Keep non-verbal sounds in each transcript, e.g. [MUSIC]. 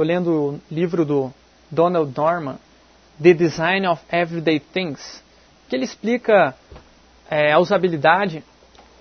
Estou lendo o livro do Donald Norman, The Design of Everyday Things, que ele explica é, a usabilidade,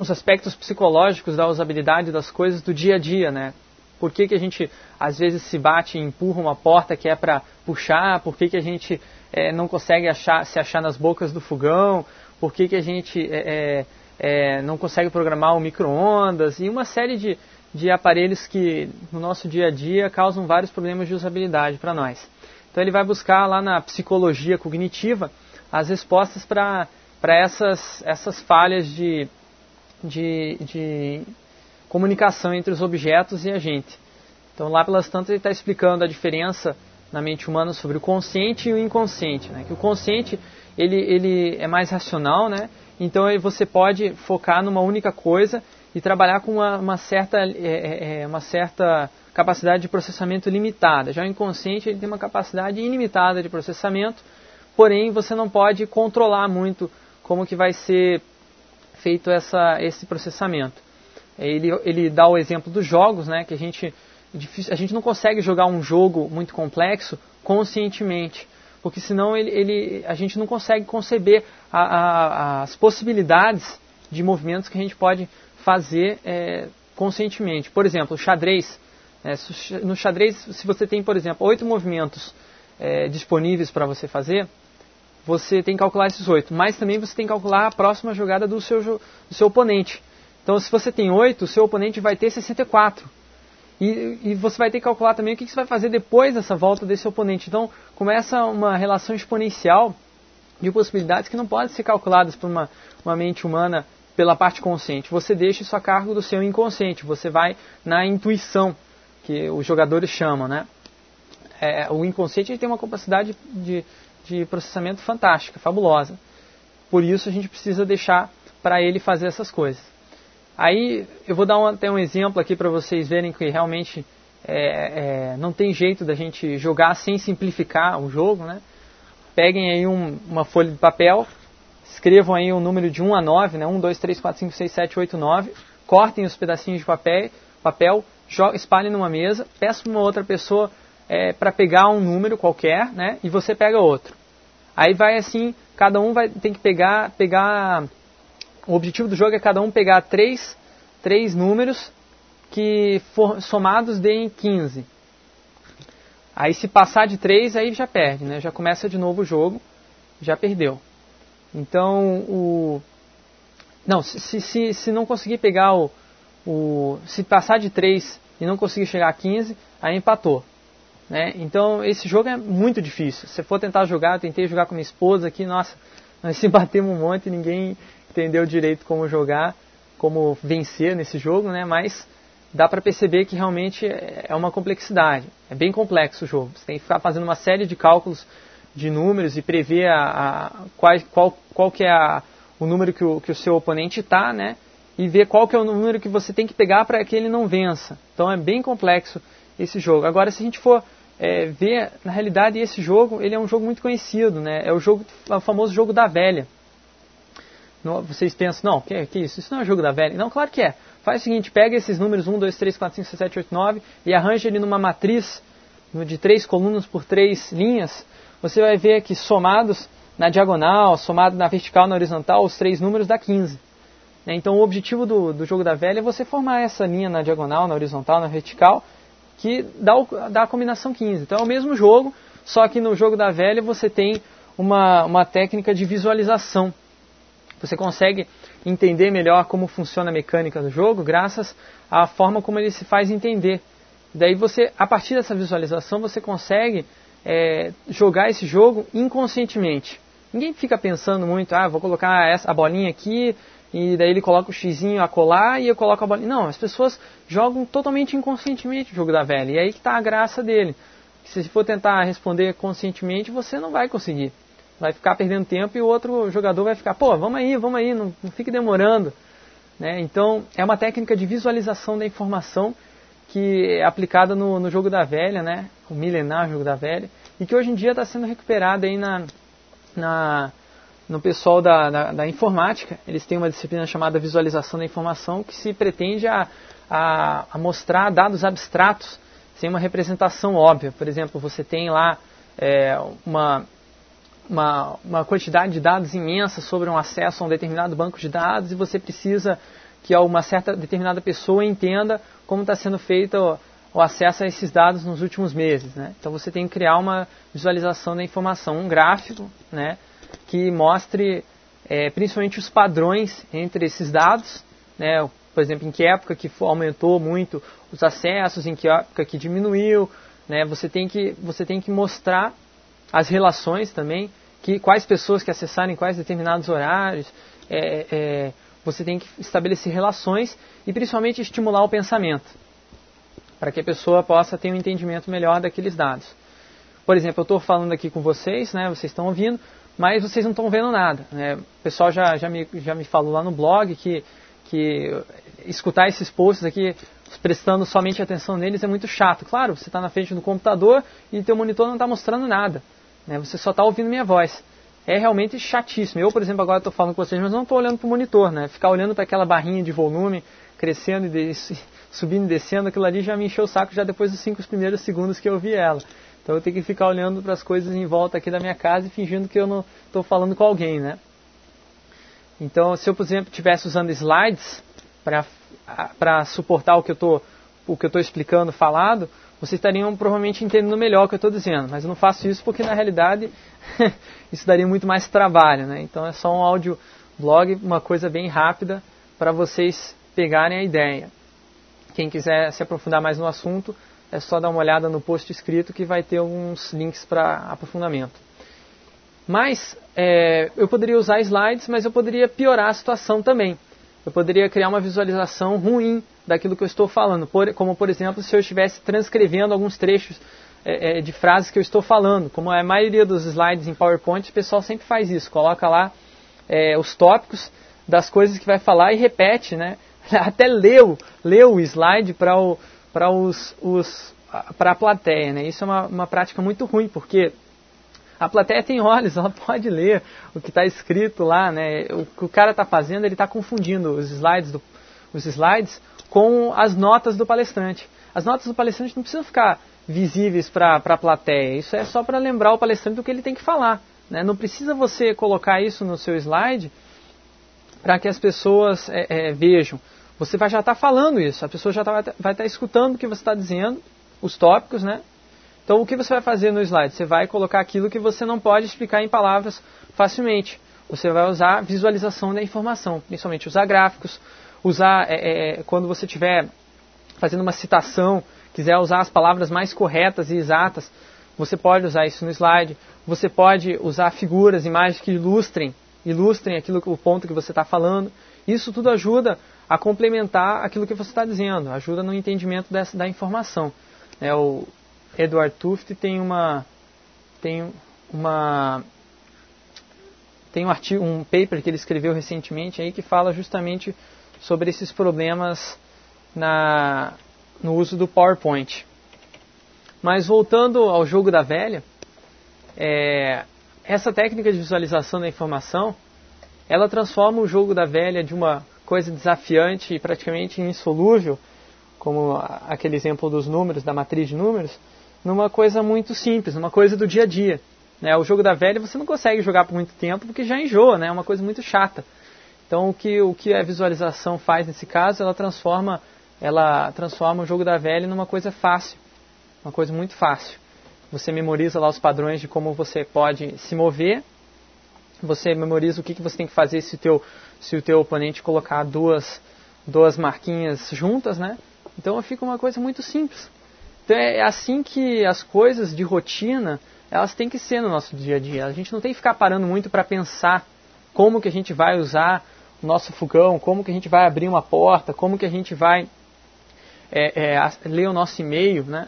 os aspectos psicológicos da usabilidade das coisas do dia a dia, né? Por que, que a gente às vezes se bate e empurra uma porta que é para puxar? Por que, que a gente é, não consegue achar, se achar nas bocas do fogão? Por que, que a gente é, é, é não consegue programar o micro-ondas? E uma série de, de aparelhos que no nosso dia a dia causam vários problemas de usabilidade para nós. Então ele vai buscar lá na psicologia cognitiva as respostas para essas, essas falhas de, de, de comunicação entre os objetos e a gente. Então, lá pelas tantas, ele está explicando a diferença na mente humana sobre o consciente e o inconsciente. Né? Que o consciente ele, ele é mais racional, né? então você pode focar numa única coisa e trabalhar com uma, uma certa, é, é, é, uma certa capacidade de processamento limitada. Já o inconsciente ele tem uma capacidade ilimitada de processamento, porém você não pode controlar muito como que vai ser feito essa, esse processamento. Ele, ele dá o exemplo dos jogos, né, que a gente, a gente não consegue jogar um jogo muito complexo conscientemente, porque senão ele, ele, a gente não consegue conceber a, a, as possibilidades de movimentos que a gente pode fazer é, conscientemente. Por exemplo, xadrez. Né, no xadrez, se você tem, por exemplo, oito movimentos é, disponíveis para você fazer, você tem que calcular esses oito. Mas também você tem que calcular a próxima jogada do seu, do seu oponente. Então, se você tem 8, o seu oponente vai ter 64. E, e você vai ter que calcular também o que, que você vai fazer depois dessa volta desse oponente. Então, começa uma relação exponencial de possibilidades que não podem ser calculadas por uma, uma mente humana pela parte consciente. Você deixa isso a cargo do seu inconsciente. Você vai na intuição, que os jogadores chamam, né? É, o inconsciente tem uma capacidade de, de processamento fantástica, fabulosa. Por isso a gente precisa deixar para ele fazer essas coisas. Aí eu vou dar um, até um exemplo aqui para vocês verem que realmente é, é, não tem jeito da gente jogar sem simplificar o jogo, né? Peguem aí um, uma folha de papel, escrevam aí um número de 1 a 9, né? 1, 2, 3, 4, 5, 6, 7, 8, 9. Cortem os pedacinhos de papel, papel espalhem numa mesa, peçam uma outra pessoa é, para pegar um número qualquer, né? E você pega outro. Aí vai assim, cada um vai tem que pegar, pegar o objetivo do jogo é cada um pegar três, três números que for, somados deem 15. Aí se passar de 3, aí já perde, né? Já começa de novo o jogo, já perdeu. Então, o... Não, se, se, se não conseguir pegar o, o... Se passar de 3 e não conseguir chegar a 15, aí empatou. Né? Então, esse jogo é muito difícil. Se for tentar jogar, eu tentei jogar com minha esposa aqui, nossa, [LAUGHS] nós se batemos um monte ninguém entendeu direito como jogar, como vencer nesse jogo, né? Mas dá para perceber que realmente é uma complexidade. É bem complexo o jogo. Você tem que ficar fazendo uma série de cálculos de números e prever a, a qual, qual, qual que é a, o número que o, que o seu oponente está, né? E ver qual que é o número que você tem que pegar para que ele não vença. Então é bem complexo esse jogo. Agora, se a gente for é, ver, na realidade, esse jogo ele é um jogo muito conhecido, né? É o, jogo, é o famoso jogo da velha vocês pensam, não, que, que isso? Isso não é jogo da velha. Não, claro que é. Faz o seguinte, pega esses números 1, 2, 3, 4, 5, 6, 7, 8, 9 e arranja ele numa matriz de três colunas por três linhas. Você vai ver que somados na diagonal, somado na vertical, na horizontal, os três números dá 15. Né, então o objetivo do, do jogo da velha é você formar essa linha na diagonal, na horizontal, na vertical, que dá, o, dá a combinação 15. Então é o mesmo jogo, só que no jogo da velha você tem uma, uma técnica de visualização. Você consegue entender melhor como funciona a mecânica do jogo graças à forma como ele se faz entender. Daí você, a partir dessa visualização, você consegue é, jogar esse jogo inconscientemente. Ninguém fica pensando muito, ah, vou colocar essa, a bolinha aqui, e daí ele coloca o xizinho a colar e eu coloco a bolinha. Não, as pessoas jogam totalmente inconscientemente o jogo da velha. E aí que está a graça dele. Se for tentar responder conscientemente, você não vai conseguir vai ficar perdendo tempo e o outro jogador vai ficar, pô, vamos aí, vamos aí, não, não fique demorando. Né? Então, é uma técnica de visualização da informação que é aplicada no, no jogo da velha, né? o milenar jogo da velha, e que hoje em dia está sendo recuperada aí na, na, no pessoal da, da, da, informática. Eles têm uma disciplina chamada visualização da informação que se pretende a, a, a mostrar dados abstratos sem uma representação óbvia. Por exemplo, você tem lá é, uma, uma, uma quantidade de dados imensa sobre um acesso a um determinado banco de dados e você precisa que uma certa determinada pessoa entenda como está sendo feito o, acesso a esses dados nos últimos meses. Né? Então você tem que criar uma visualização da informação, um gráfico né, que mostre é, principalmente os padrões entre esses dados, né, por exemplo, em que época que aumentou muito os acessos, em que época que diminuiu, né, você, tem que, você tem que mostrar as relações também, que quais pessoas que acessarem quais determinados horários, é, é, você tem que estabelecer relações e principalmente estimular o pensamento, para que a pessoa possa ter um entendimento melhor daqueles dados. Por exemplo, eu estou falando aqui com vocês, né, vocês estão ouvindo, mas vocês não estão vendo nada. Né? O pessoal já, já, me, já me falou lá no blog que, que escutar esses posts aqui, prestando somente atenção neles, é muito chato. Claro, você está na frente do computador e teu monitor não está mostrando nada. Né? Você só está ouvindo minha voz. É realmente chatíssimo. Eu, por exemplo, agora estou falando com vocês, mas não estou olhando para o monitor. Né? Ficar olhando para aquela barrinha de volume, crescendo e [LAUGHS] subindo e descendo, aquilo ali já me encheu o saco já depois dos cinco primeiros segundos que eu vi ela. Então eu tenho que ficar olhando para as coisas em volta aqui da minha casa e fingindo que eu não estou falando com alguém, né? Então, se eu, por exemplo, estivesse usando slides para suportar o que eu estou explicando falado, vocês estariam provavelmente entendendo melhor o que eu estou dizendo. Mas eu não faço isso porque na realidade [LAUGHS] isso daria muito mais trabalho, né? Então é só um áudio blog, uma coisa bem rápida para vocês pegarem a ideia. Quem quiser se aprofundar mais no assunto, é só dar uma olhada no post escrito que vai ter alguns links para aprofundamento. Mas é, eu poderia usar slides, mas eu poderia piorar a situação também. Eu poderia criar uma visualização ruim daquilo que eu estou falando, por, como por exemplo se eu estivesse transcrevendo alguns trechos é, é, de frases que eu estou falando. Como a maioria dos slides em PowerPoint, o pessoal sempre faz isso, coloca lá é, os tópicos das coisas que vai falar e repete, né? [LAUGHS] Até leu, leu o slide para os, os a plateia, né? Isso é uma, uma prática muito ruim, porque a plateia tem olhos, [LAUGHS] ela pode ler o que está escrito lá, né? O que o cara está fazendo, ele está confundindo os slides, do, os slides com as notas do palestrante. As notas do palestrante não precisam ficar visíveis para a plateia. Isso é só para lembrar o palestrante do que ele tem que falar. Né? Não precisa você colocar isso no seu slide para que as pessoas é, é, vejam você vai já estar tá falando isso, a pessoa já tá, vai estar tá escutando o que você está dizendo, os tópicos, né? Então, o que você vai fazer no slide? Você vai colocar aquilo que você não pode explicar em palavras facilmente. Você vai usar visualização da informação, principalmente usar gráficos, usar é, é, quando você estiver fazendo uma citação, quiser usar as palavras mais corretas e exatas, você pode usar isso no slide. Você pode usar figuras, imagens que ilustrem, ilustrem aquilo, o ponto que você está falando. Isso tudo ajuda a complementar aquilo que você está dizendo, ajuda no entendimento dessa, da informação. É, o Edward Tufte tem uma tem uma tem um artigo, um paper que ele escreveu recentemente aí que fala justamente sobre esses problemas na, no uso do PowerPoint. Mas voltando ao jogo da velha, é, essa técnica de visualização da informação, ela transforma o jogo da velha de uma coisa desafiante e praticamente insolúvel, como aquele exemplo dos números, da matriz de números, numa coisa muito simples, numa coisa do dia a dia. Né? O jogo da velha você não consegue jogar por muito tempo porque já enjoa, né? é uma coisa muito chata. Então o que, o que a visualização faz nesse caso, ela transforma, ela transforma o jogo da velha numa coisa fácil, uma coisa muito fácil. Você memoriza lá os padrões de como você pode se mover, você memoriza o que, que você tem que fazer se o teu se o teu oponente colocar duas, duas marquinhas juntas, né? Então fica uma coisa muito simples. Então é assim que as coisas de rotina, elas têm que ser no nosso dia a dia. A gente não tem que ficar parando muito para pensar como que a gente vai usar o nosso fogão, como que a gente vai abrir uma porta, como que a gente vai é, é, ler o nosso e-mail, né?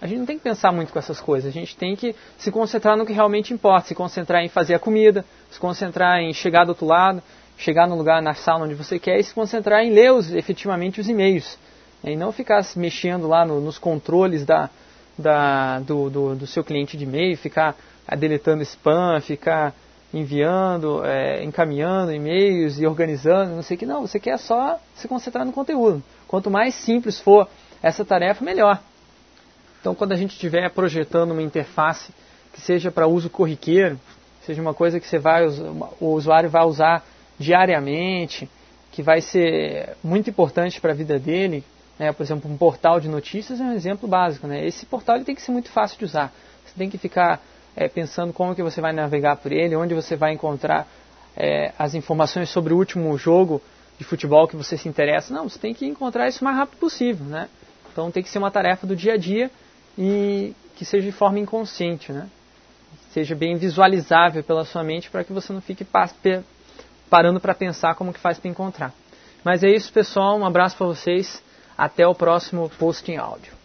A gente não tem que pensar muito com essas coisas, a gente tem que se concentrar no que realmente importa, se concentrar em fazer a comida, se concentrar em chegar do outro lado, chegar no lugar, na sala onde você quer e se concentrar em ler os, efetivamente os e-mails. Né? E não ficar mexendo lá no, nos controles da, da, do, do, do, seu cliente de e-mail, ficar deletando spam, ficar enviando, é, encaminhando e-mails e organizando, não sei o que. Não, você quer só se concentrar no conteúdo. Quanto mais simples for essa tarefa, melhor. Então, quando a gente estiver projetando uma interface que seja para uso corriqueiro, seja uma coisa que você vai, o usuário vai usar diariamente, que vai ser muito importante para a vida dele, né? por exemplo, um portal de notícias é um exemplo básico. Né? Esse portal ele tem que ser muito fácil de usar. Você tem que ficar é, pensando como que você vai navegar por ele, onde você vai encontrar é, as informações sobre o último jogo de futebol que você se interessa. Não, você tem que encontrar isso o mais rápido possível. Né? Então tem que ser uma tarefa do dia a dia e que seja de forma inconsciente, né? seja bem visualizável pela sua mente para que você não fique parando para pensar como que faz para encontrar. Mas é isso, pessoal. Um abraço para vocês. Até o próximo post em áudio.